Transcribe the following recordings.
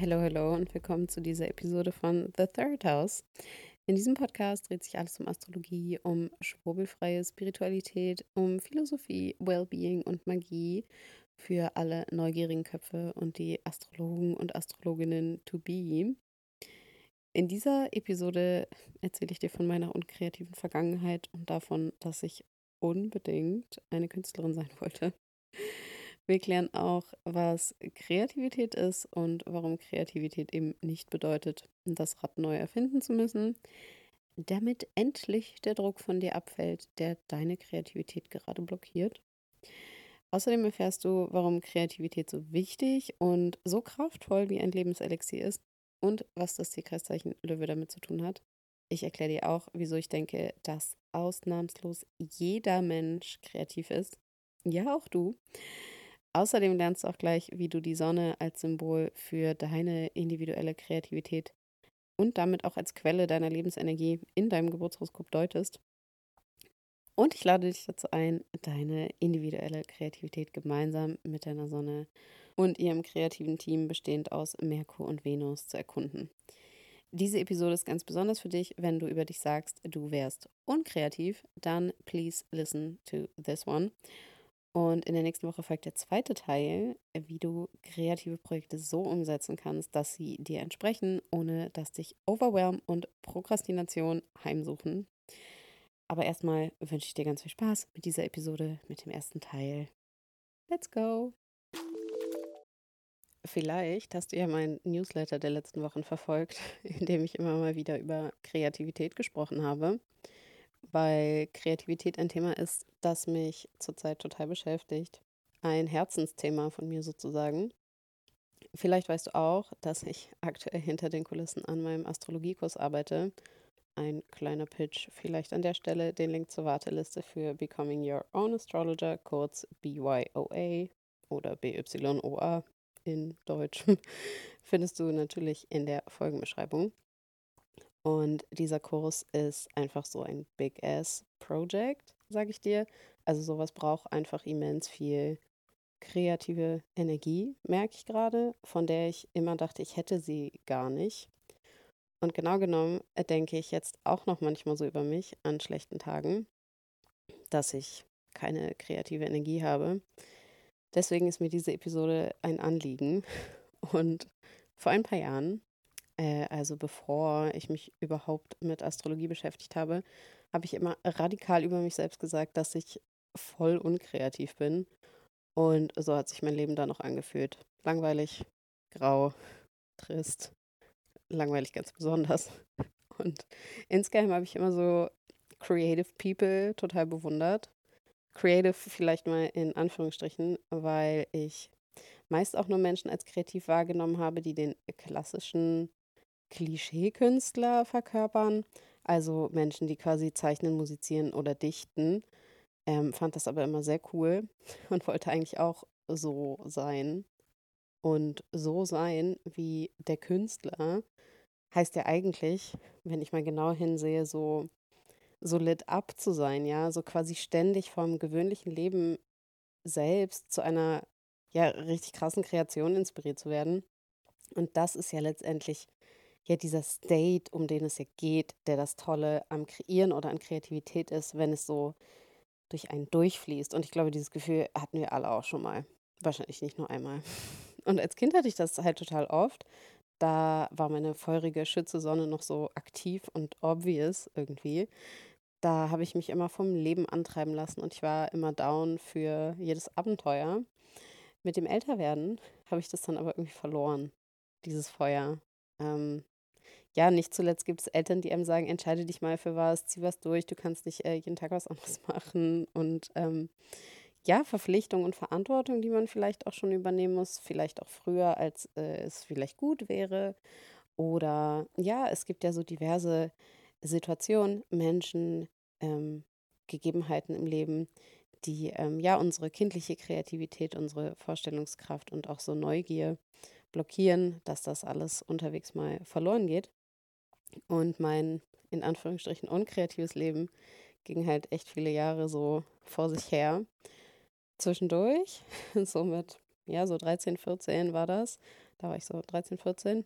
Hello, hello und willkommen zu dieser Episode von The Third House. In diesem Podcast dreht sich alles um Astrologie, um schwurbelfreie Spiritualität, um Philosophie, Wellbeing und Magie für alle neugierigen Köpfe und die Astrologen und Astrologinnen to be. In dieser Episode erzähle ich dir von meiner unkreativen Vergangenheit und davon, dass ich unbedingt eine Künstlerin sein wollte. Wir klären auch, was Kreativität ist und warum Kreativität eben nicht bedeutet, das Rad neu erfinden zu müssen, damit endlich der Druck von dir abfällt, der deine Kreativität gerade blockiert. Außerdem erfährst du, warum Kreativität so wichtig und so kraftvoll wie ein Lebenselixier ist und was das Tierkreiszeichen Löwe damit zu tun hat. Ich erkläre dir auch, wieso ich denke, dass ausnahmslos jeder Mensch kreativ ist. Ja, auch du. Außerdem lernst du auch gleich, wie du die Sonne als Symbol für deine individuelle Kreativität und damit auch als Quelle deiner Lebensenergie in deinem Geburtshoroskop deutest. Und ich lade dich dazu ein, deine individuelle Kreativität gemeinsam mit deiner Sonne und ihrem kreativen Team bestehend aus Merkur und Venus zu erkunden. Diese Episode ist ganz besonders für dich, wenn du über dich sagst, du wärst unkreativ, dann please listen to this one. Und in der nächsten Woche folgt der zweite Teil, wie du kreative Projekte so umsetzen kannst, dass sie dir entsprechen, ohne dass dich Overwhelm und Prokrastination heimsuchen. Aber erstmal wünsche ich dir ganz viel Spaß mit dieser Episode, mit dem ersten Teil. Let's go! Vielleicht hast du ja meinen Newsletter der letzten Wochen verfolgt, in dem ich immer mal wieder über Kreativität gesprochen habe, weil Kreativität ein Thema ist, das mich zurzeit total beschäftigt. Ein Herzensthema von mir sozusagen. Vielleicht weißt du auch, dass ich aktuell hinter den Kulissen an meinem Astrologiekurs arbeite ein kleiner Pitch. Vielleicht an der Stelle den Link zur Warteliste für Becoming Your Own Astrologer, kurz BYOA oder BYOA in Deutsch, findest du natürlich in der Folgenbeschreibung. Und dieser Kurs ist einfach so ein Big-Ass-Project, sage ich dir. Also sowas braucht einfach immens viel kreative Energie, merke ich gerade, von der ich immer dachte, ich hätte sie gar nicht. Und genau genommen denke ich jetzt auch noch manchmal so über mich an schlechten Tagen, dass ich keine kreative Energie habe. Deswegen ist mir diese Episode ein Anliegen. Und vor ein paar Jahren, äh, also bevor ich mich überhaupt mit Astrologie beschäftigt habe, habe ich immer radikal über mich selbst gesagt, dass ich voll unkreativ bin. Und so hat sich mein Leben dann noch angefühlt. Langweilig, grau, trist, langweilig ganz besonders. Und insgeheim habe ich immer so Creative People total bewundert. Creative vielleicht mal in Anführungsstrichen, weil ich meist auch nur Menschen als kreativ wahrgenommen habe, die den klassischen Klischee-Künstler verkörpern. Also Menschen, die quasi zeichnen, musizieren oder dichten. Ähm, fand das aber immer sehr cool und wollte eigentlich auch so sein. Und so sein wie der Künstler heißt ja eigentlich, wenn ich mal genau hinsehe, so, so lit up zu sein, ja, so quasi ständig vom gewöhnlichen Leben selbst zu einer ja richtig krassen Kreation inspiriert zu werden. Und das ist ja letztendlich ja dieser State, um den es ja geht, der das Tolle am Kreieren oder an Kreativität ist, wenn es so durch einen durchfließt. Und ich glaube, dieses Gefühl hatten wir alle auch schon mal. Wahrscheinlich nicht nur einmal. Und als Kind hatte ich das halt total oft, da war meine feurige Schütze-Sonne noch so aktiv und obvious irgendwie. Da habe ich mich immer vom Leben antreiben lassen und ich war immer down für jedes Abenteuer. Mit dem Älterwerden habe ich das dann aber irgendwie verloren, dieses Feuer. Ähm, ja, nicht zuletzt gibt es Eltern, die einem sagen, entscheide dich mal für was, zieh was durch, du kannst nicht äh, jeden Tag was anderes machen. Und ähm, ja, Verpflichtung und Verantwortung, die man vielleicht auch schon übernehmen muss, vielleicht auch früher, als äh, es vielleicht gut wäre. Oder ja, es gibt ja so diverse Situationen, Menschen, ähm, Gegebenheiten im Leben, die ähm, ja unsere kindliche Kreativität, unsere Vorstellungskraft und auch so Neugier blockieren, dass das alles unterwegs mal verloren geht. Und mein in Anführungsstrichen unkreatives Leben ging halt echt viele Jahre so vor sich her zwischendurch, so mit, ja, so 13, 14 war das. da war ich so 13, 14.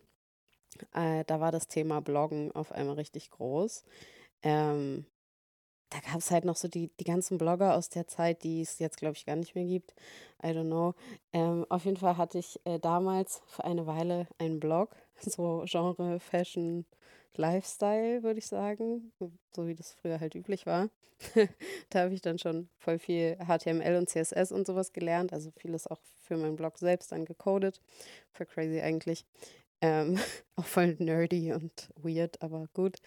Äh, da war das Thema Bloggen auf einmal richtig groß. Ähm, da gab es halt noch so die, die ganzen Blogger aus der Zeit, die es jetzt, glaube ich, gar nicht mehr gibt. I don't know. Ähm, auf jeden Fall hatte ich äh, damals für eine Weile einen Blog, so Genre Fashion Lifestyle, würde ich sagen, so wie das früher halt üblich war. da habe ich dann schon voll viel HTML und CSS und sowas gelernt, also vieles auch für meinen Blog selbst dann gecodet. Voll crazy eigentlich. Ähm, auch voll nerdy und weird, aber gut.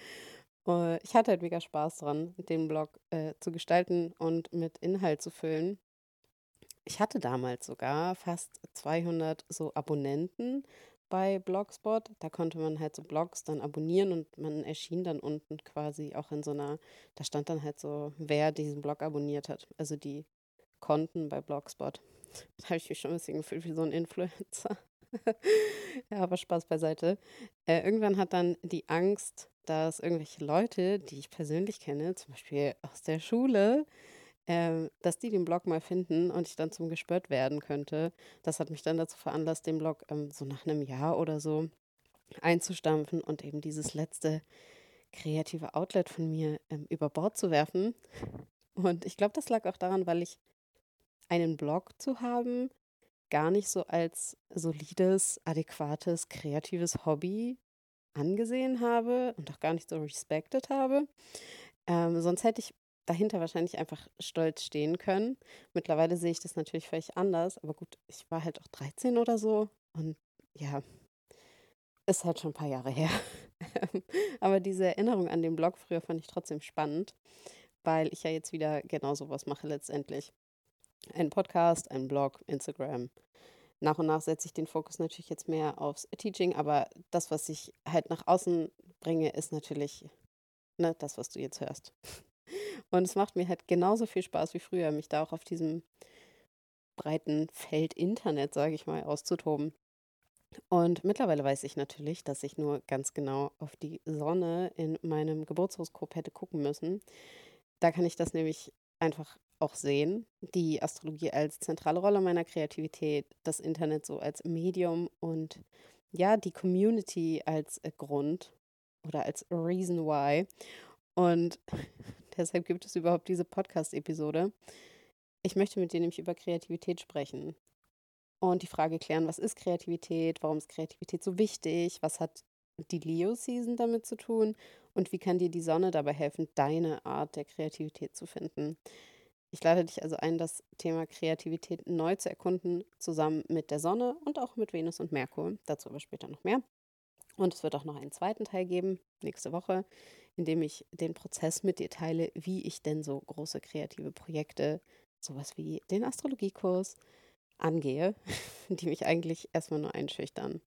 Uh, ich hatte halt mega Spaß dran, den Blog äh, zu gestalten und mit Inhalt zu füllen. Ich hatte damals sogar fast 200 so Abonnenten bei Blogspot. Da konnte man halt so Blogs dann abonnieren und man erschien dann unten quasi auch in so einer, da stand dann halt so, wer diesen Blog abonniert hat. Also die Konten bei Blogspot. Da habe ich mich schon ein bisschen gefühlt wie so ein Influencer. ja, aber Spaß beiseite. Äh, irgendwann hat dann die Angst dass irgendwelche Leute, die ich persönlich kenne, zum Beispiel aus der Schule, äh, dass die den Blog mal finden und ich dann zum Gespört werden könnte. Das hat mich dann dazu veranlasst, den Blog ähm, so nach einem Jahr oder so einzustampfen und eben dieses letzte kreative Outlet von mir ähm, über Bord zu werfen. Und ich glaube, das lag auch daran, weil ich einen Blog zu haben gar nicht so als solides, adäquates, kreatives Hobby angesehen habe und auch gar nicht so respected habe. Ähm, sonst hätte ich dahinter wahrscheinlich einfach stolz stehen können. Mittlerweile sehe ich das natürlich völlig anders, aber gut, ich war halt auch 13 oder so und ja, ist halt schon ein paar Jahre her. aber diese Erinnerung an den Blog früher fand ich trotzdem spannend, weil ich ja jetzt wieder genau sowas mache letztendlich. Ein Podcast, ein Blog, Instagram, nach und nach setze ich den Fokus natürlich jetzt mehr aufs Teaching, aber das, was ich halt nach außen bringe, ist natürlich ne, das, was du jetzt hörst. Und es macht mir halt genauso viel Spaß wie früher, mich da auch auf diesem breiten Feld Internet, sage ich mal, auszutoben. Und mittlerweile weiß ich natürlich, dass ich nur ganz genau auf die Sonne in meinem Geburtshoroskop hätte gucken müssen. Da kann ich das nämlich einfach auch sehen, die Astrologie als zentrale Rolle meiner Kreativität, das Internet so als Medium und ja, die Community als Grund oder als Reason Why. Und deshalb gibt es überhaupt diese Podcast-Episode. Ich möchte mit dir nämlich über Kreativität sprechen und die Frage klären, was ist Kreativität, warum ist Kreativität so wichtig, was hat die Leo-Season damit zu tun und wie kann dir die Sonne dabei helfen, deine Art der Kreativität zu finden. Ich lade dich also ein, das Thema Kreativität neu zu erkunden, zusammen mit der Sonne und auch mit Venus und Merkur. Dazu aber später noch mehr. Und es wird auch noch einen zweiten Teil geben, nächste Woche, in dem ich den Prozess mit dir teile, wie ich denn so große kreative Projekte, sowas wie den Astrologiekurs, angehe, die mich eigentlich erstmal nur einschüchtern.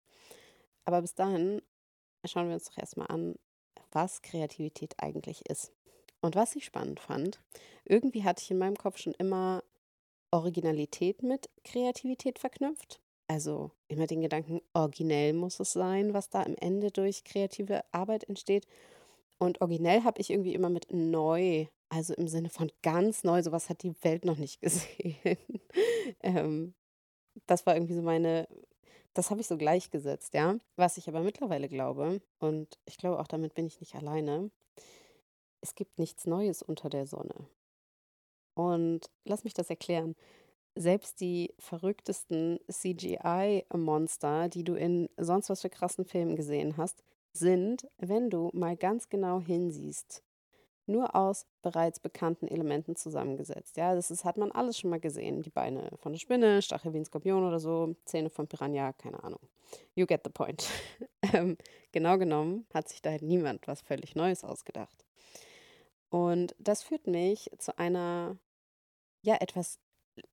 Aber bis dahin schauen wir uns doch erstmal an, was Kreativität eigentlich ist. Und was ich spannend fand, irgendwie hatte ich in meinem Kopf schon immer Originalität mit Kreativität verknüpft. Also immer den Gedanken, originell muss es sein, was da am Ende durch kreative Arbeit entsteht. Und originell habe ich irgendwie immer mit neu, also im Sinne von ganz neu, sowas hat die Welt noch nicht gesehen. ähm, das war irgendwie so meine, das habe ich so gleichgesetzt, ja. Was ich aber mittlerweile glaube, und ich glaube auch damit bin ich nicht alleine, es gibt nichts Neues unter der Sonne. Und lass mich das erklären. Selbst die verrücktesten CGI-Monster, die du in sonst was für krassen Filmen gesehen hast, sind, wenn du mal ganz genau hinsiehst, nur aus bereits bekannten Elementen zusammengesetzt. Ja, das ist, hat man alles schon mal gesehen. Die Beine von der Spinne, Stachel wie ein Skorpion oder so, Zähne von Piranha, keine Ahnung. You get the point. ähm, genau genommen hat sich da halt niemand was völlig Neues ausgedacht. Und das führt mich zu einer, ja, etwas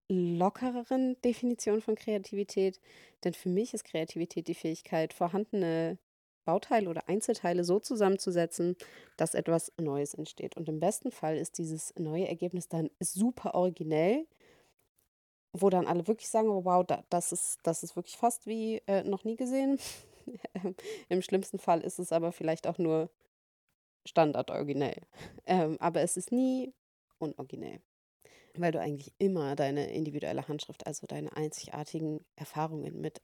lockereren Definition von Kreativität. Denn für mich ist Kreativität die Fähigkeit, vorhandene Bauteile oder Einzelteile so zusammenzusetzen, dass etwas Neues entsteht. Und im besten Fall ist dieses neue Ergebnis dann super originell, wo dann alle wirklich sagen, oh, wow, das ist, das ist wirklich fast wie äh, noch nie gesehen. Im schlimmsten Fall ist es aber vielleicht auch nur Standard originell. Ähm, aber es ist nie unoriginell, weil du eigentlich immer deine individuelle Handschrift, also deine einzigartigen Erfahrungen mit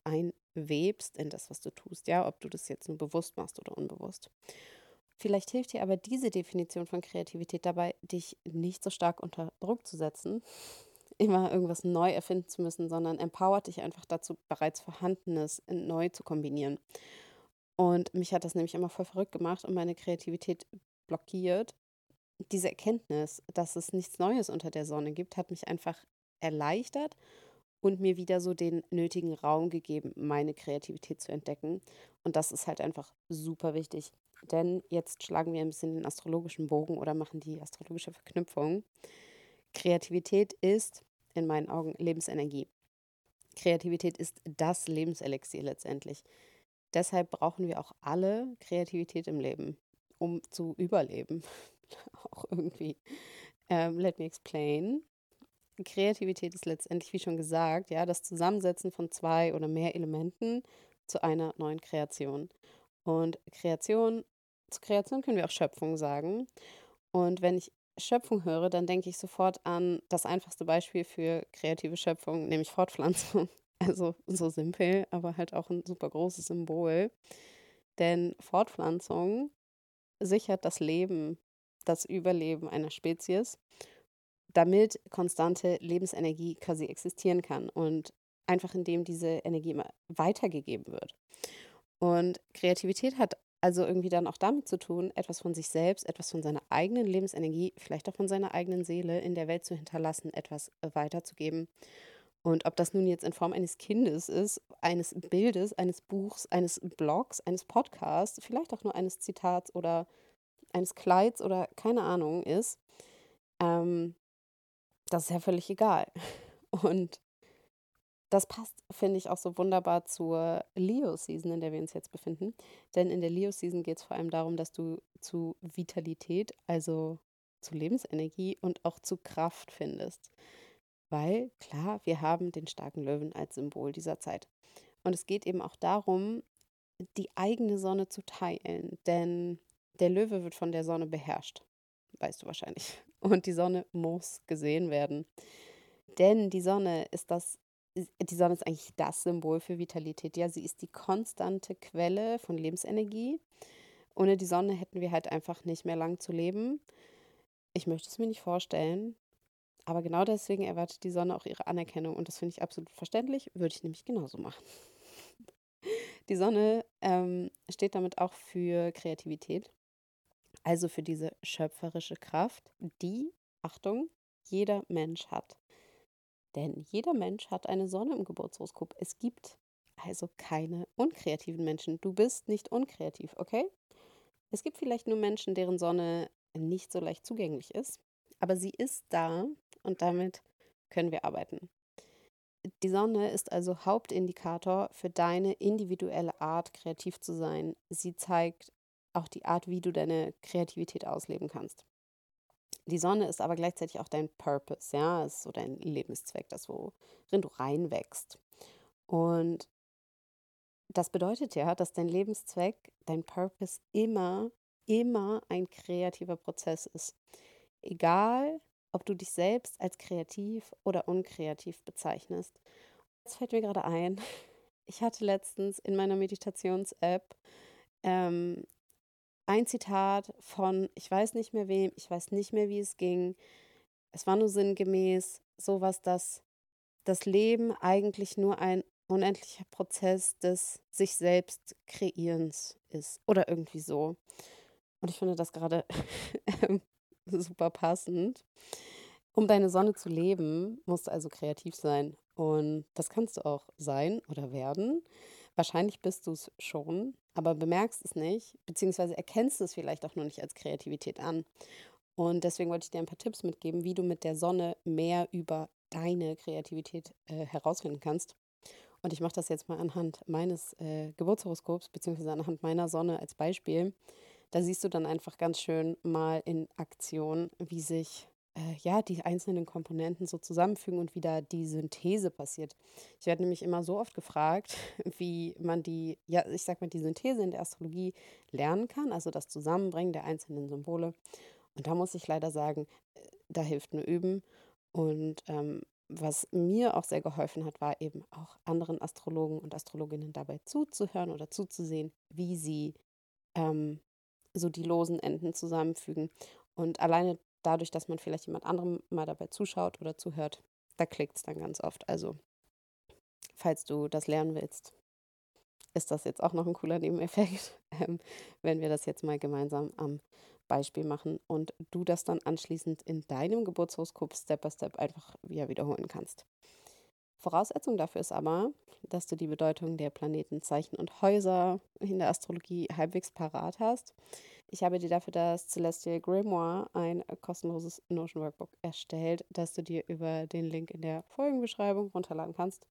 webst in das, was du tust, ja, ob du das jetzt nur bewusst machst oder unbewusst. Vielleicht hilft dir aber diese Definition von Kreativität dabei, dich nicht so stark unter Druck zu setzen, immer irgendwas neu erfinden zu müssen, sondern empowert dich einfach dazu, bereits Vorhandenes neu zu kombinieren. Und mich hat das nämlich immer voll verrückt gemacht und meine Kreativität blockiert. Diese Erkenntnis, dass es nichts Neues unter der Sonne gibt, hat mich einfach erleichtert und mir wieder so den nötigen Raum gegeben, meine Kreativität zu entdecken. Und das ist halt einfach super wichtig. Denn jetzt schlagen wir ein bisschen den astrologischen Bogen oder machen die astrologische Verknüpfung. Kreativität ist in meinen Augen Lebensenergie. Kreativität ist das Lebenselixier letztendlich. Deshalb brauchen wir auch alle Kreativität im Leben, um zu überleben. auch irgendwie. Ähm, let me explain. Kreativität ist letztendlich, wie schon gesagt, ja, das Zusammensetzen von zwei oder mehr Elementen zu einer neuen Kreation. Und Kreation, zu Kreation können wir auch Schöpfung sagen. Und wenn ich Schöpfung höre, dann denke ich sofort an das einfachste Beispiel für kreative Schöpfung, nämlich Fortpflanzung. Also so simpel, aber halt auch ein super großes Symbol. Denn Fortpflanzung sichert das Leben, das Überleben einer Spezies, damit konstante Lebensenergie quasi existieren kann und einfach indem diese Energie immer weitergegeben wird. Und Kreativität hat also irgendwie dann auch damit zu tun, etwas von sich selbst, etwas von seiner eigenen Lebensenergie, vielleicht auch von seiner eigenen Seele in der Welt zu hinterlassen, etwas weiterzugeben. Und ob das nun jetzt in Form eines Kindes ist, eines Bildes, eines Buchs, eines Blogs, eines Podcasts, vielleicht auch nur eines Zitats oder eines Kleids oder keine Ahnung ist, ähm, das ist ja völlig egal. Und das passt, finde ich, auch so wunderbar zur Leo-Season, in der wir uns jetzt befinden. Denn in der Leo-Season geht es vor allem darum, dass du zu Vitalität, also zu Lebensenergie und auch zu Kraft findest. Weil, klar, wir haben den starken Löwen als Symbol dieser Zeit. Und es geht eben auch darum, die eigene Sonne zu teilen. Denn der Löwe wird von der Sonne beherrscht. Weißt du wahrscheinlich. Und die Sonne muss gesehen werden. Denn die Sonne ist das die Sonne ist eigentlich das Symbol für Vitalität. Ja, sie ist die konstante Quelle von Lebensenergie. Ohne die Sonne hätten wir halt einfach nicht mehr lang zu leben. Ich möchte es mir nicht vorstellen. Aber genau deswegen erwartet die Sonne auch ihre Anerkennung. Und das finde ich absolut verständlich. Würde ich nämlich genauso machen. Die Sonne ähm, steht damit auch für Kreativität. Also für diese schöpferische Kraft, die, Achtung, jeder Mensch hat. Denn jeder Mensch hat eine Sonne im Geburtshoroskop. Es gibt also keine unkreativen Menschen. Du bist nicht unkreativ, okay? Es gibt vielleicht nur Menschen, deren Sonne nicht so leicht zugänglich ist, aber sie ist da und damit können wir arbeiten. Die Sonne ist also Hauptindikator für deine individuelle Art, kreativ zu sein. Sie zeigt auch die Art, wie du deine Kreativität ausleben kannst. Die Sonne ist aber gleichzeitig auch dein Purpose, ja, ist so dein Lebenszweck, das, worin du reinwächst. Und das bedeutet ja, dass dein Lebenszweck, dein Purpose immer, immer ein kreativer Prozess ist. Egal, ob du dich selbst als kreativ oder unkreativ bezeichnest. Jetzt fällt mir gerade ein, ich hatte letztens in meiner Meditations-App ähm, ein Zitat von, ich weiß nicht mehr wem, ich weiß nicht mehr, wie es ging. Es war nur sinngemäß sowas, dass das Leben eigentlich nur ein unendlicher Prozess des sich selbst Kreierens ist oder irgendwie so. Und ich finde das gerade super passend. Um deine Sonne zu leben, musst du also kreativ sein. Und das kannst du auch sein oder werden. Wahrscheinlich bist du es schon, aber bemerkst es nicht, beziehungsweise erkennst es vielleicht auch nur nicht als Kreativität an. Und deswegen wollte ich dir ein paar Tipps mitgeben, wie du mit der Sonne mehr über deine Kreativität äh, herausfinden kannst. Und ich mache das jetzt mal anhand meines äh, Geburtshoroskops, beziehungsweise anhand meiner Sonne als Beispiel. Da siehst du dann einfach ganz schön mal in Aktion, wie sich äh, ja, die einzelnen Komponenten so zusammenfügen und wieder die Synthese passiert. Ich werde nämlich immer so oft gefragt, wie man die, ja, ich sag mal, die Synthese in der Astrologie lernen kann, also das Zusammenbringen der einzelnen Symbole. Und da muss ich leider sagen, äh, da hilft nur Üben. Und ähm, was mir auch sehr geholfen hat, war eben auch anderen Astrologen und Astrologinnen dabei zuzuhören oder zuzusehen, wie sie ähm, so die losen Enden zusammenfügen. Und alleine dadurch, dass man vielleicht jemand anderem mal dabei zuschaut oder zuhört, da klickt es dann ganz oft. Also, falls du das lernen willst, ist das jetzt auch noch ein cooler Nebeneffekt, ähm, wenn wir das jetzt mal gemeinsam am Beispiel machen und du das dann anschließend in deinem Geburtshoroskop Step by Step einfach wieder wiederholen kannst. Voraussetzung dafür ist aber, dass du die Bedeutung der Planeten, Zeichen und Häuser in der Astrologie halbwegs parat hast. Ich habe dir dafür das Celestial Grimoire, ein kostenloses Notion Workbook, erstellt, das du dir über den Link in der Folgenbeschreibung runterladen kannst.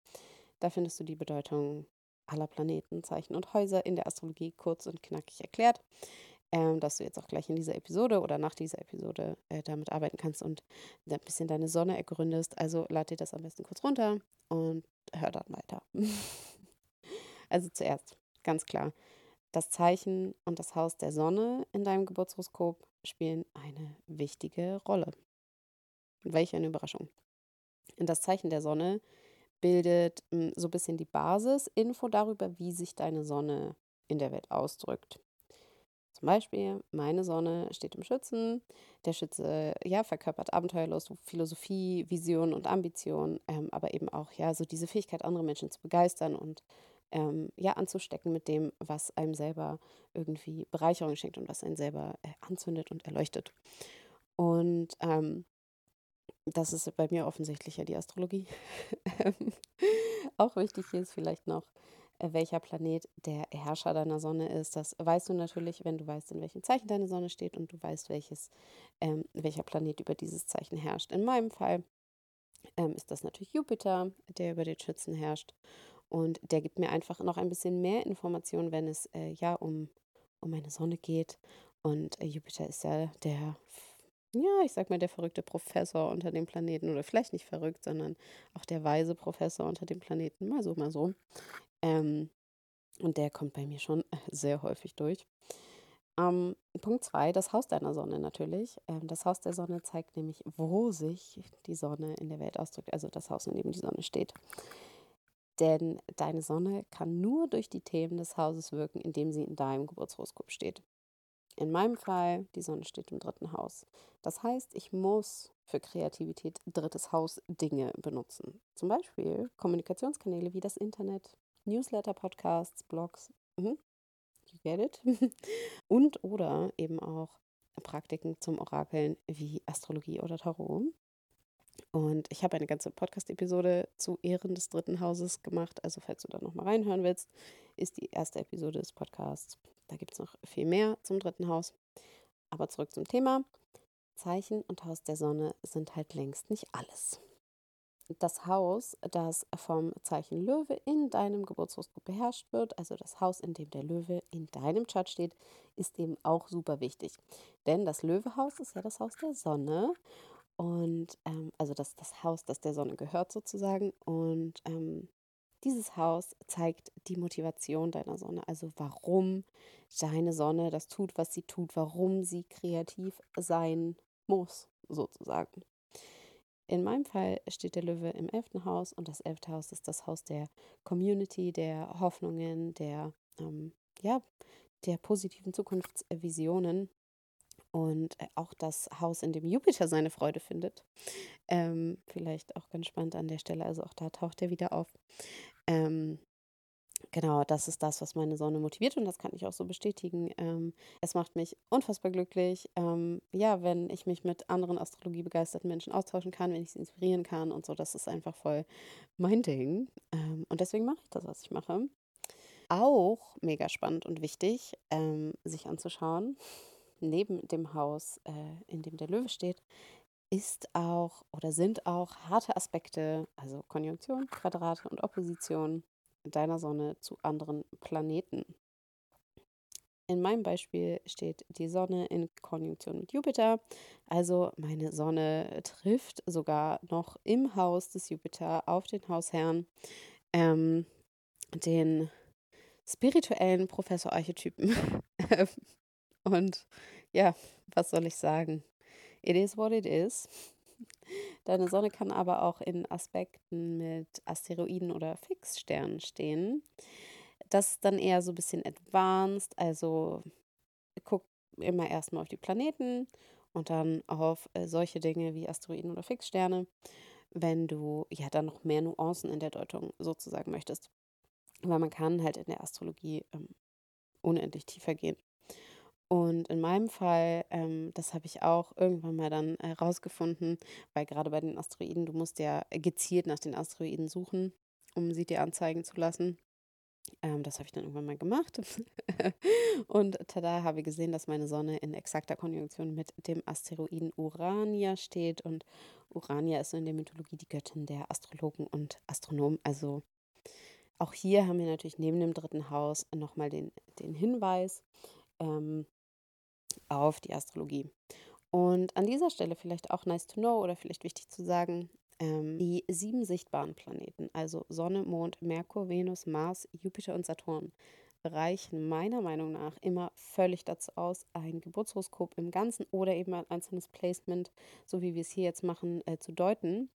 Da findest du die Bedeutung aller Planeten, Zeichen und Häuser in der Astrologie kurz und knackig erklärt, ähm, dass du jetzt auch gleich in dieser Episode oder nach dieser Episode äh, damit arbeiten kannst und ein bisschen deine Sonne ergründest. Also lad dir das am besten kurz runter und hör dann weiter. also zuerst, ganz klar, das Zeichen und das Haus der Sonne in deinem Geburtshoroskop spielen eine wichtige Rolle. Welche eine Überraschung. Das Zeichen der Sonne bildet hm, so ein bisschen die Basis, Info darüber, wie sich deine Sonne in der Welt ausdrückt. Zum Beispiel, meine Sonne steht im Schützen. Der Schütze, ja, verkörpert Abenteuerlust, Philosophie, Vision und Ambition, ähm, aber eben auch, ja, so diese Fähigkeit, andere Menschen zu begeistern und ähm, ja, anzustecken mit dem, was einem selber irgendwie Bereicherung schenkt und was einen selber äh, anzündet und erleuchtet. Und ähm, das ist bei mir offensichtlich ja die Astrologie. Auch wichtig hier ist vielleicht noch, welcher Planet der Herrscher deiner Sonne ist. Das weißt du natürlich, wenn du weißt, in welchem Zeichen deine Sonne steht und du weißt, welches, ähm, welcher Planet über dieses Zeichen herrscht. In meinem Fall ähm, ist das natürlich Jupiter, der über den Schützen herrscht. Und der gibt mir einfach noch ein bisschen mehr Informationen, wenn es äh, ja um, um meine Sonne geht. Und äh, Jupiter ist ja der ja, ich sag mal, der verrückte Professor unter dem Planeten oder vielleicht nicht verrückt, sondern auch der weise Professor unter dem Planeten, mal so, mal so. Ähm, und der kommt bei mir schon sehr häufig durch. Ähm, Punkt zwei, das Haus deiner Sonne natürlich. Ähm, das Haus der Sonne zeigt nämlich, wo sich die Sonne in der Welt ausdrückt, also das Haus, in dem die Sonne steht. Denn deine Sonne kann nur durch die Themen des Hauses wirken, in dem sie in deinem Geburtshoroskop steht. In meinem Fall, die Sonne steht im dritten Haus. Das heißt, ich muss für Kreativität drittes Haus Dinge benutzen. Zum Beispiel Kommunikationskanäle wie das Internet, Newsletter, Podcasts, Blogs. Mhm. You get it? Und oder eben auch Praktiken zum Orakeln wie Astrologie oder Tarot. Und ich habe eine ganze Podcast-Episode zu Ehren des dritten Hauses gemacht. Also, falls du da nochmal reinhören willst, ist die erste Episode des Podcasts. Da gibt es noch viel mehr zum dritten Haus. Aber zurück zum Thema. Zeichen und Haus der Sonne sind halt längst nicht alles. Das Haus, das vom Zeichen Löwe in deinem Geburtshoroskop beherrscht wird, also das Haus, in dem der Löwe in deinem Chart steht, ist eben auch super wichtig. Denn das Löwehaus ist ja das Haus der Sonne und ähm, also das, das Haus, das der Sonne gehört sozusagen. Und ähm, dieses Haus zeigt die Motivation deiner Sonne, also warum deine Sonne das tut, was sie tut, warum sie kreativ sein muss, sozusagen. In meinem Fall steht der Löwe im elften Haus und das elfte Haus ist das Haus der Community, der Hoffnungen, der, ähm, ja, der positiven Zukunftsvisionen und äh, auch das Haus, in dem Jupiter seine Freude findet. Ähm, vielleicht auch ganz spannend an der Stelle, also auch da taucht er wieder auf. Ähm, genau, das ist das, was meine Sonne motiviert und das kann ich auch so bestätigen. Ähm, es macht mich unfassbar glücklich, ähm, ja, wenn ich mich mit anderen astrologiebegeisterten Menschen austauschen kann, wenn ich sie inspirieren kann und so. Das ist einfach voll mein Ding. Ähm, und deswegen mache ich das, was ich mache. Auch mega spannend und wichtig, ähm, sich anzuschauen neben dem Haus, äh, in dem der Löwe steht, ist auch oder sind auch harte Aspekte, also Konjunktion, Quadrate und Opposition deiner Sonne zu anderen Planeten. In meinem Beispiel steht die Sonne in Konjunktion mit Jupiter. Also meine Sonne trifft sogar noch im Haus des Jupiter auf den Hausherrn, ähm, den spirituellen Professor-Archetypen. Und ja, was soll ich sagen? It is what it is. Deine Sonne kann aber auch in Aspekten mit Asteroiden oder Fixsternen stehen. Das ist dann eher so ein bisschen advanced, also guck immer erstmal auf die Planeten und dann auf äh, solche Dinge wie Asteroiden oder Fixsterne, wenn du ja dann noch mehr Nuancen in der Deutung sozusagen möchtest. Weil man kann halt in der Astrologie ähm, unendlich tiefer gehen. Und in meinem Fall, ähm, das habe ich auch irgendwann mal dann herausgefunden, äh, weil gerade bei den Asteroiden, du musst ja gezielt nach den Asteroiden suchen, um sie dir anzeigen zu lassen. Ähm, das habe ich dann irgendwann mal gemacht. und tada, habe ich gesehen, dass meine Sonne in exakter Konjunktion mit dem Asteroiden Urania steht. Und Urania ist in der Mythologie die Göttin der Astrologen und Astronomen. Also auch hier haben wir natürlich neben dem dritten Haus nochmal den, den Hinweis ähm, auf die Astrologie. Und an dieser Stelle vielleicht auch nice to know oder vielleicht wichtig zu sagen, ähm, die sieben sichtbaren Planeten, also Sonne, Mond, Merkur, Venus, Mars, Jupiter und Saturn, reichen meiner Meinung nach immer völlig dazu aus, ein Geburtshoroskop im Ganzen oder eben ein einzelnes Placement, so wie wir es hier jetzt machen, äh, zu deuten.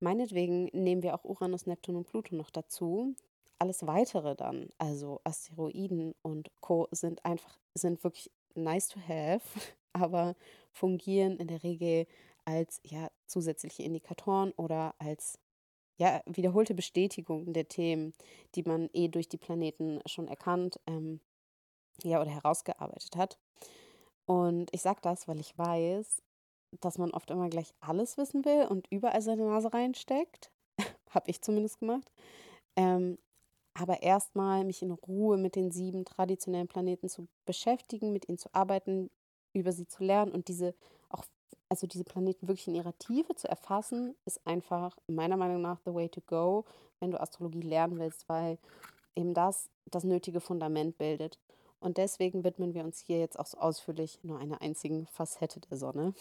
Meinetwegen nehmen wir auch Uranus, Neptun und Pluto noch dazu. Alles weitere dann, also Asteroiden und Co., sind einfach, sind wirklich nice to have, aber fungieren in der Regel als ja zusätzliche Indikatoren oder als ja wiederholte Bestätigung der Themen, die man eh durch die Planeten schon erkannt ähm, ja oder herausgearbeitet hat. Und ich sage das, weil ich weiß, dass man oft immer gleich alles wissen will und überall seine Nase reinsteckt. Habe ich zumindest gemacht. Ähm, aber erstmal mich in Ruhe mit den sieben traditionellen Planeten zu beschäftigen, mit ihnen zu arbeiten, über sie zu lernen und diese auch, also diese Planeten wirklich in ihrer Tiefe zu erfassen, ist einfach meiner Meinung nach the way to go, wenn du Astrologie lernen willst, weil eben das das nötige Fundament bildet. Und deswegen widmen wir uns hier jetzt auch so ausführlich nur einer einzigen Facette der Sonne.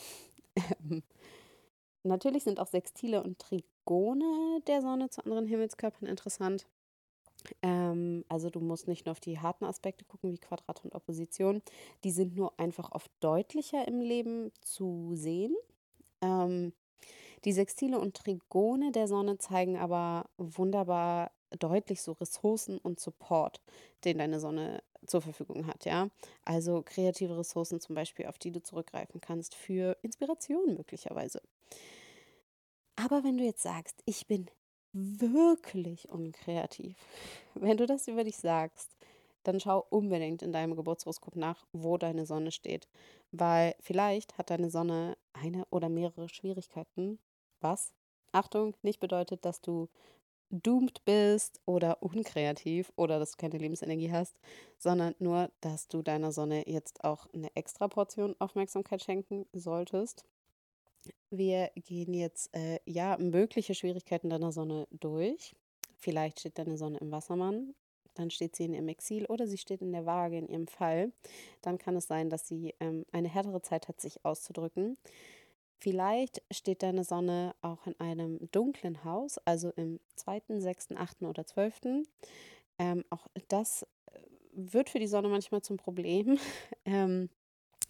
Natürlich sind auch Sextile und Trigone der Sonne zu anderen Himmelskörpern interessant. Ähm, also du musst nicht nur auf die harten Aspekte gucken wie Quadrat und Opposition. Die sind nur einfach oft deutlicher im Leben zu sehen. Ähm, die Sextile und Trigone der Sonne zeigen aber wunderbar deutlich so Ressourcen und Support, den deine Sonne zur Verfügung hat, ja. Also kreative Ressourcen zum Beispiel, auf die du zurückgreifen kannst für Inspiration möglicherweise. Aber wenn du jetzt sagst, ich bin wirklich unkreativ. Wenn du das über dich sagst, dann schau unbedingt in deinem Geburtshoroskop nach, wo deine Sonne steht. Weil vielleicht hat deine Sonne eine oder mehrere Schwierigkeiten. Was? Achtung, nicht bedeutet, dass du doomed bist oder unkreativ oder dass du keine Lebensenergie hast, sondern nur, dass du deiner Sonne jetzt auch eine extra Portion Aufmerksamkeit schenken solltest. Wir gehen jetzt, äh, ja, mögliche Schwierigkeiten deiner Sonne durch. Vielleicht steht deine Sonne im Wassermann, dann steht sie in ihrem Exil oder sie steht in der Waage in ihrem Fall. Dann kann es sein, dass sie ähm, eine härtere Zeit hat, sich auszudrücken. Vielleicht steht deine Sonne auch in einem dunklen Haus, also im zweiten, sechsten, achten oder zwölften. Ähm, auch das äh, wird für die Sonne manchmal zum Problem. ähm,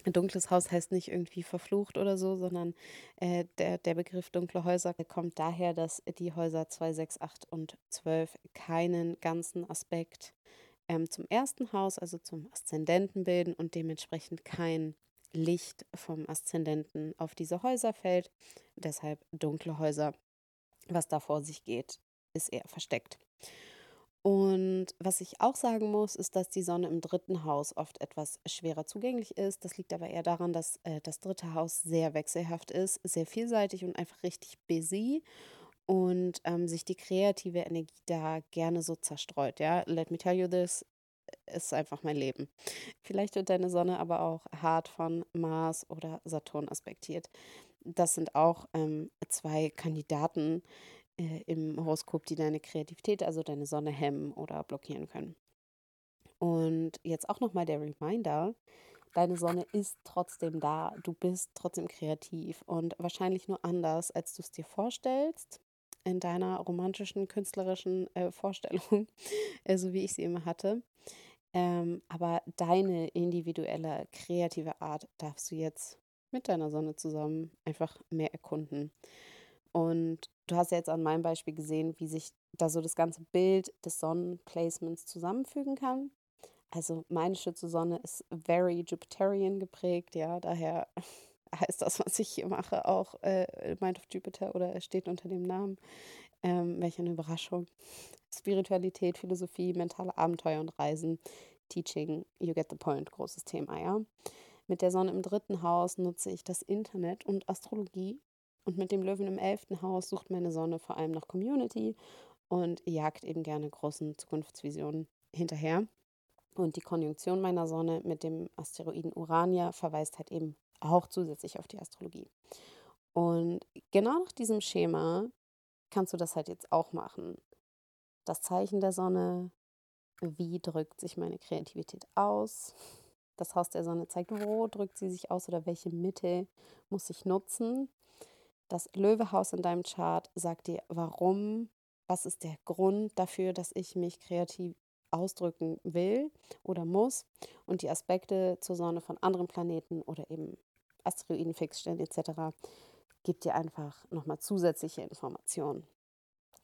Dunkles Haus heißt nicht irgendwie verflucht oder so, sondern äh, der, der Begriff dunkle Häuser kommt daher, dass die Häuser 2, 6, 8 und 12 keinen ganzen Aspekt ähm, zum ersten Haus, also zum Aszendenten bilden und dementsprechend kein Licht vom Aszendenten auf diese Häuser fällt. Deshalb dunkle Häuser. Was da vor sich geht, ist eher versteckt. Und was ich auch sagen muss, ist, dass die Sonne im dritten Haus oft etwas schwerer zugänglich ist. Das liegt aber eher daran, dass äh, das dritte Haus sehr wechselhaft ist, sehr vielseitig und einfach richtig busy und ähm, sich die kreative Energie da gerne so zerstreut. Ja, let me tell you this, ist einfach mein Leben. Vielleicht wird deine Sonne aber auch hart von Mars oder Saturn aspektiert. Das sind auch ähm, zwei Kandidaten, äh, im Horoskop, die deine Kreativität, also deine Sonne hemmen oder blockieren können. Und jetzt auch nochmal der Reminder, deine Sonne ist trotzdem da, du bist trotzdem kreativ und wahrscheinlich nur anders, als du es dir vorstellst in deiner romantischen, künstlerischen äh, Vorstellung, äh, so wie ich sie immer hatte. Ähm, aber deine individuelle, kreative Art darfst du jetzt mit deiner Sonne zusammen einfach mehr erkunden. Und du hast ja jetzt an meinem Beispiel gesehen, wie sich da so das ganze Bild des Sonnenplacements zusammenfügen kann. Also meine Schütze-Sonne ist very Jupiterian geprägt, ja, daher heißt das, was ich hier mache, auch äh, Mind of Jupiter oder steht unter dem Namen. Ähm, welch eine Überraschung. Spiritualität, Philosophie, mentale Abenteuer und Reisen, Teaching, you get the point, großes Thema, ja. Mit der Sonne im dritten Haus nutze ich das Internet und Astrologie. Und mit dem Löwen im elften Haus sucht meine Sonne vor allem nach Community und jagt eben gerne großen Zukunftsvisionen hinterher. Und die Konjunktion meiner Sonne mit dem Asteroiden Urania verweist halt eben auch zusätzlich auf die Astrologie. Und genau nach diesem Schema kannst du das halt jetzt auch machen. Das Zeichen der Sonne, wie drückt sich meine Kreativität aus? Das Haus der Sonne zeigt, wo drückt sie sich aus oder welche Mittel muss ich nutzen. Das Löwehaus in deinem Chart sagt dir, warum, was ist der Grund dafür, dass ich mich kreativ ausdrücken will oder muss. Und die Aspekte zur Sonne von anderen Planeten oder eben Asteroiden, Fixstellen etc. gibt dir einfach nochmal zusätzliche Informationen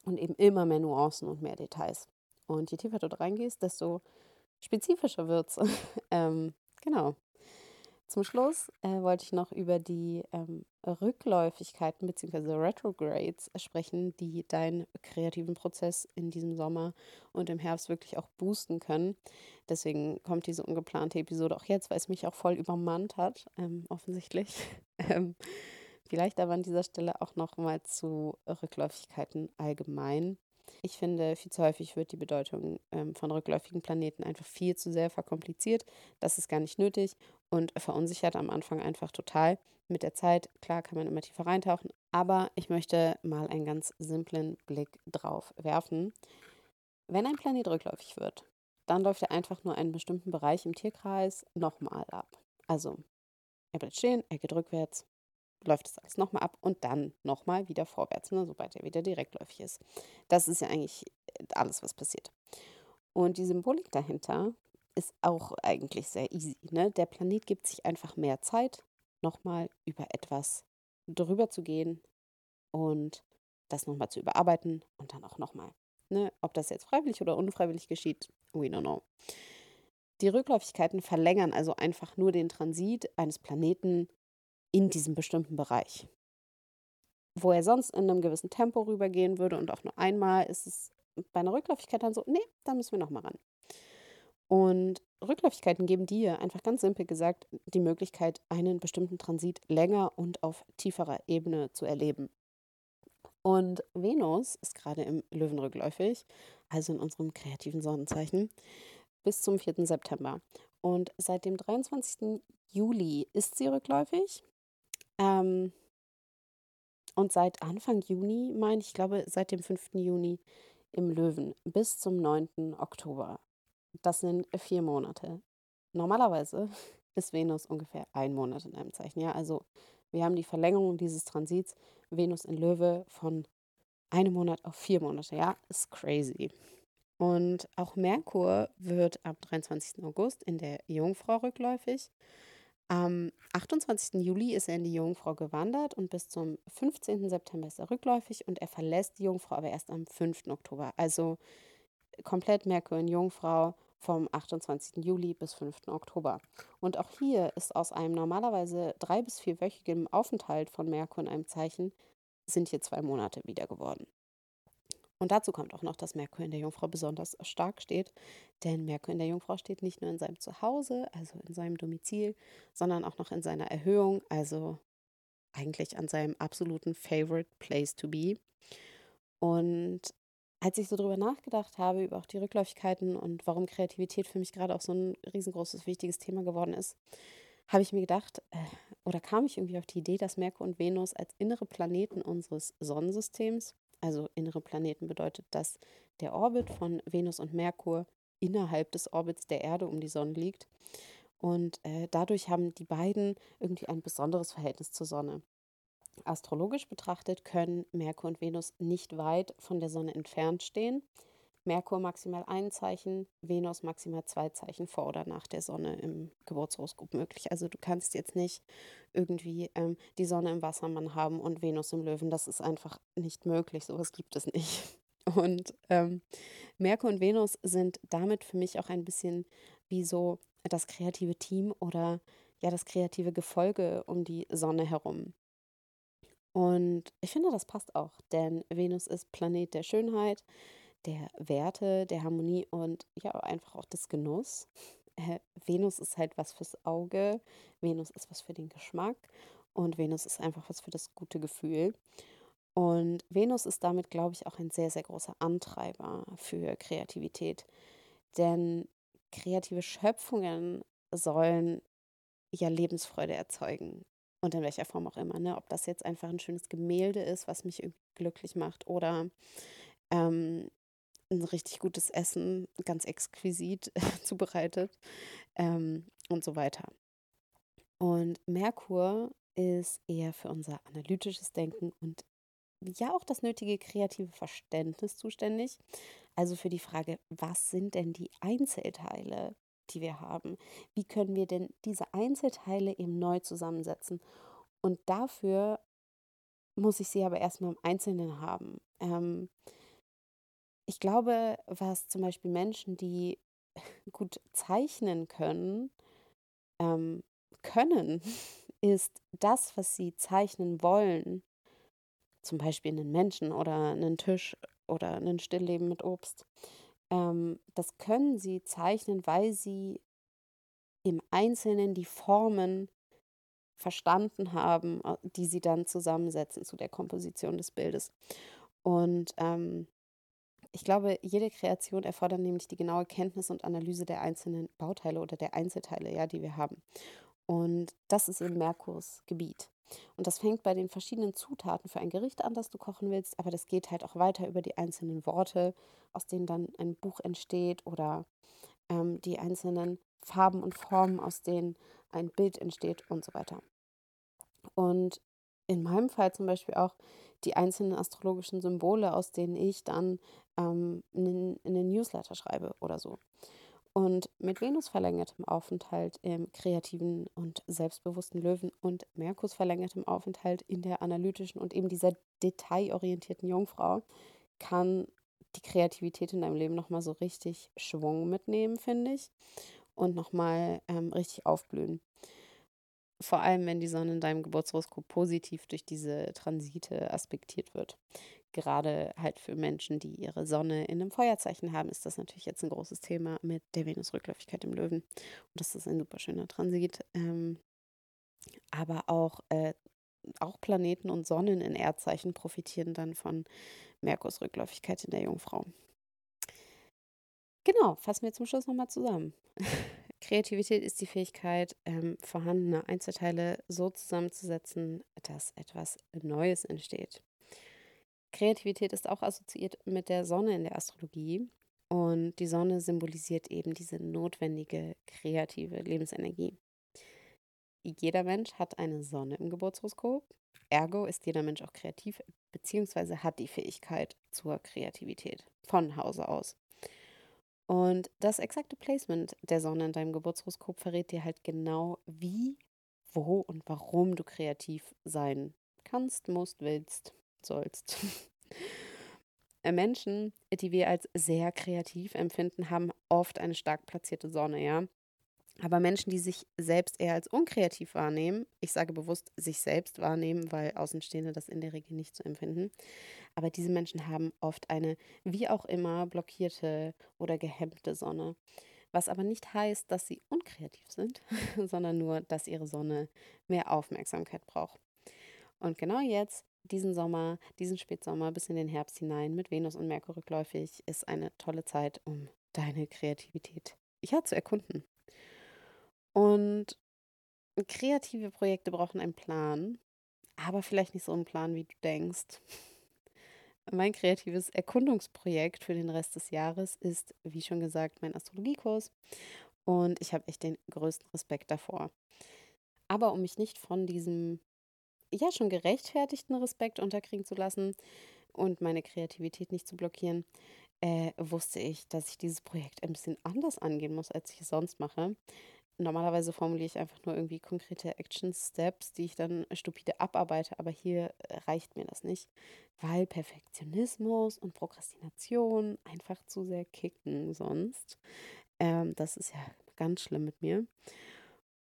und eben immer mehr Nuancen und mehr Details. Und je tiefer du reingehst, desto spezifischer wird es. ähm, genau. Zum Schluss äh, wollte ich noch über die ähm, Rückläufigkeiten bzw. Retrogrades sprechen, die deinen kreativen Prozess in diesem Sommer und im Herbst wirklich auch boosten können. Deswegen kommt diese ungeplante Episode auch jetzt, weil es mich auch voll übermannt hat, ähm, offensichtlich. ähm, vielleicht aber an dieser Stelle auch noch mal zu Rückläufigkeiten allgemein. Ich finde, viel zu häufig wird die Bedeutung ähm, von rückläufigen Planeten einfach viel zu sehr verkompliziert. Das ist gar nicht nötig und verunsichert am Anfang einfach total. Mit der Zeit, klar, kann man immer tiefer reintauchen, aber ich möchte mal einen ganz simplen Blick drauf werfen. Wenn ein Planet rückläufig wird, dann läuft er einfach nur einen bestimmten Bereich im Tierkreis nochmal ab. Also, er bleibt stehen, er geht rückwärts, läuft das alles nochmal ab und dann nochmal wieder vorwärts, ne, sobald er wieder direktläufig ist. Das ist ja eigentlich alles, was passiert. Und die Symbolik dahinter ist auch eigentlich sehr easy. Ne? Der Planet gibt sich einfach mehr Zeit, nochmal über etwas drüber zu gehen und das nochmal zu überarbeiten und dann auch nochmal. Ne? Ob das jetzt freiwillig oder unfreiwillig geschieht, we don't know. Die Rückläufigkeiten verlängern also einfach nur den Transit eines Planeten in diesem bestimmten Bereich. Wo er sonst in einem gewissen Tempo rübergehen würde und auch nur einmal, ist es bei einer Rückläufigkeit dann so, nee, da müssen wir nochmal ran. Und Rückläufigkeiten geben dir einfach ganz simpel gesagt die Möglichkeit, einen bestimmten Transit länger und auf tieferer Ebene zu erleben. Und Venus ist gerade im Löwen rückläufig, also in unserem kreativen Sonnenzeichen, bis zum 4. September. Und seit dem 23. Juli ist sie rückläufig. Ähm, und seit Anfang Juni, meine ich, glaube, seit dem 5. Juni im Löwen bis zum 9. Oktober. Das sind vier Monate. Normalerweise ist Venus ungefähr ein Monat in einem Zeichen. Ja, also wir haben die Verlängerung dieses Transits Venus in Löwe von einem Monat auf vier Monate. Ja, ist crazy. Und auch Merkur wird am 23. August in der Jungfrau rückläufig. Am 28. Juli ist er in die Jungfrau gewandert und bis zum 15. September ist er rückläufig und er verlässt die Jungfrau aber erst am 5. Oktober. Also komplett Merkur in Jungfrau vom 28. Juli bis 5. Oktober. Und auch hier ist aus einem normalerweise drei- bis vierwöchigen Aufenthalt von Merkur in einem Zeichen, sind hier zwei Monate wieder geworden. Und dazu kommt auch noch, dass Merkur in der Jungfrau besonders stark steht, denn Merkur in der Jungfrau steht nicht nur in seinem Zuhause, also in seinem Domizil, sondern auch noch in seiner Erhöhung, also eigentlich an seinem absoluten Favorite Place to be. Und als ich so drüber nachgedacht habe, über auch die Rückläufigkeiten und warum Kreativität für mich gerade auch so ein riesengroßes, wichtiges Thema geworden ist, habe ich mir gedacht, äh, oder kam ich irgendwie auf die Idee, dass Merkur und Venus als innere Planeten unseres Sonnensystems also innere Planeten bedeutet, dass der Orbit von Venus und Merkur innerhalb des Orbits der Erde um die Sonne liegt. Und äh, dadurch haben die beiden irgendwie ein besonderes Verhältnis zur Sonne. Astrologisch betrachtet können Merkur und Venus nicht weit von der Sonne entfernt stehen. Merkur maximal ein Zeichen, Venus maximal zwei Zeichen vor oder nach der Sonne im Geburtshoroskop möglich. Also du kannst jetzt nicht irgendwie ähm, die Sonne im Wassermann haben und Venus im Löwen. Das ist einfach nicht möglich. Sowas gibt es nicht. Und ähm, Merkur und Venus sind damit für mich auch ein bisschen wie so das kreative Team oder ja das kreative Gefolge um die Sonne herum. Und ich finde, das passt auch, denn Venus ist Planet der Schönheit, der Werte, der Harmonie und ja, einfach auch des Genuss. Äh, Venus ist halt was fürs Auge, Venus ist was für den Geschmack und Venus ist einfach was für das gute Gefühl. Und Venus ist damit, glaube ich, auch ein sehr, sehr großer Antreiber für Kreativität. Denn kreative Schöpfungen sollen ja Lebensfreude erzeugen. Und in welcher Form auch immer. Ne? Ob das jetzt einfach ein schönes Gemälde ist, was mich glücklich macht, oder ähm, ein richtig gutes Essen, ganz exquisit zubereitet ähm, und so weiter. Und Merkur ist eher für unser analytisches Denken und ja auch das nötige kreative Verständnis zuständig. Also für die Frage, was sind denn die Einzelteile die wir haben. Wie können wir denn diese Einzelteile eben neu zusammensetzen? Und dafür muss ich sie aber erstmal im Einzelnen haben. Ähm, ich glaube, was zum Beispiel Menschen, die gut zeichnen können, ähm, können, ist das, was sie zeichnen wollen, zum Beispiel einen Menschen oder einen Tisch oder ein Stillleben mit Obst, ähm, das können sie zeichnen, weil sie im Einzelnen die Formen verstanden haben, die sie dann zusammensetzen zu der Komposition des Bildes. Und ähm, ich glaube, jede Kreation erfordert nämlich die genaue Kenntnis und Analyse der einzelnen Bauteile oder der Einzelteile, ja, die wir haben. Und das ist eben Merkurs Gebiet. Und das fängt bei den verschiedenen Zutaten für ein Gericht an, das du kochen willst, aber das geht halt auch weiter über die einzelnen Worte, aus denen dann ein Buch entsteht oder ähm, die einzelnen Farben und Formen, aus denen ein Bild entsteht und so weiter. Und in meinem Fall zum Beispiel auch die einzelnen astrologischen Symbole, aus denen ich dann ähm, in, in den Newsletter schreibe oder so. Und mit Venus verlängertem Aufenthalt im kreativen und selbstbewussten Löwen und Merkurs verlängertem Aufenthalt in der analytischen und eben dieser detailorientierten Jungfrau kann die Kreativität in deinem Leben nochmal so richtig Schwung mitnehmen, finde ich. Und nochmal ähm, richtig aufblühen. Vor allem, wenn die Sonne in deinem Geburtshoroskop positiv durch diese Transite aspektiert wird gerade halt für Menschen, die ihre Sonne in einem Feuerzeichen haben, ist das natürlich jetzt ein großes Thema mit der Venusrückläufigkeit im Löwen. Und das ist ein super schöner Transit. Ähm, aber auch, äh, auch Planeten und Sonnen in Erdzeichen profitieren dann von Merkurs Rückläufigkeit in der Jungfrau. Genau, fassen wir zum Schluss nochmal zusammen. Kreativität ist die Fähigkeit, ähm, vorhandene Einzelteile so zusammenzusetzen, dass etwas Neues entsteht. Kreativität ist auch assoziiert mit der Sonne in der Astrologie. Und die Sonne symbolisiert eben diese notwendige kreative Lebensenergie. Jeder Mensch hat eine Sonne im Geburtshoroskop. Ergo ist jeder Mensch auch kreativ, beziehungsweise hat die Fähigkeit zur Kreativität von Hause aus. Und das exakte Placement der Sonne in deinem Geburtshoroskop verrät dir halt genau, wie, wo und warum du kreativ sein kannst, musst, willst sollst. Äh, Menschen, die wir als sehr kreativ empfinden, haben oft eine stark platzierte Sonne, ja. Aber Menschen, die sich selbst eher als unkreativ wahrnehmen, ich sage bewusst sich selbst wahrnehmen, weil Außenstehende das in der Regel nicht so empfinden, aber diese Menschen haben oft eine wie auch immer blockierte oder gehemmte Sonne. Was aber nicht heißt, dass sie unkreativ sind, sondern nur, dass ihre Sonne mehr Aufmerksamkeit braucht. Und genau jetzt diesen Sommer, diesen Spätsommer bis in den Herbst hinein mit Venus und Merkur rückläufig ist eine tolle Zeit, um deine Kreativität ja zu erkunden. Und kreative Projekte brauchen einen Plan, aber vielleicht nicht so einen Plan, wie du denkst. Mein kreatives Erkundungsprojekt für den Rest des Jahres ist, wie schon gesagt, mein Astrologiekurs. Und ich habe echt den größten Respekt davor. Aber um mich nicht von diesem ja schon gerechtfertigten Respekt unterkriegen zu lassen und meine Kreativität nicht zu blockieren, äh, wusste ich, dass ich dieses Projekt ein bisschen anders angehen muss, als ich es sonst mache. Normalerweise formuliere ich einfach nur irgendwie konkrete Action Steps, die ich dann stupide abarbeite, aber hier reicht mir das nicht, weil Perfektionismus und Prokrastination einfach zu sehr kicken sonst. Ähm, das ist ja ganz schlimm mit mir.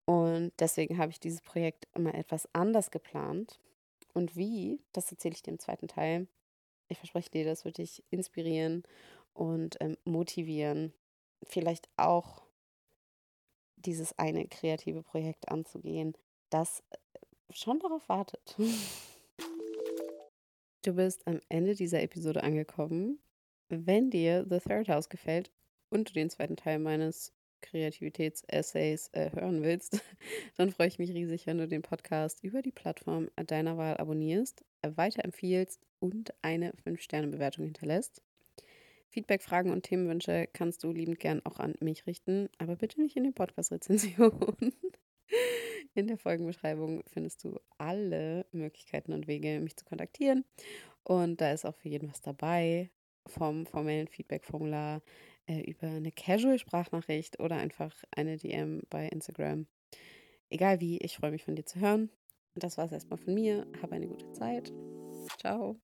Und deswegen habe ich dieses Projekt immer etwas anders geplant. Und wie, das erzähle ich dir im zweiten Teil. Ich verspreche dir, das wird dich inspirieren und ähm, motivieren. Vielleicht auch dieses eine kreative Projekt anzugehen, das äh, schon darauf wartet. Du bist am Ende dieser Episode angekommen. Wenn dir The Third House gefällt und du den zweiten Teil meines Kreativitäts-Essays äh, hören willst, dann freue ich mich riesig, wenn du den Podcast über die Plattform deiner Wahl abonnierst, weiterempfiehlst und eine 5-Sterne-Bewertung hinterlässt. Feedback, Fragen und Themenwünsche kannst du liebend gern auch an mich richten, aber bitte nicht in den Podcast-Rezensionen. In der Folgenbeschreibung findest du alle Möglichkeiten und Wege, mich zu kontaktieren. Und da ist auch für jeden was dabei, vom formellen Feedback-Formular äh, über eine Casual-Sprachnachricht oder einfach eine DM bei Instagram. Egal wie, ich freue mich von dir zu hören. Und das war es erstmal von mir. Habe eine gute Zeit. Ciao.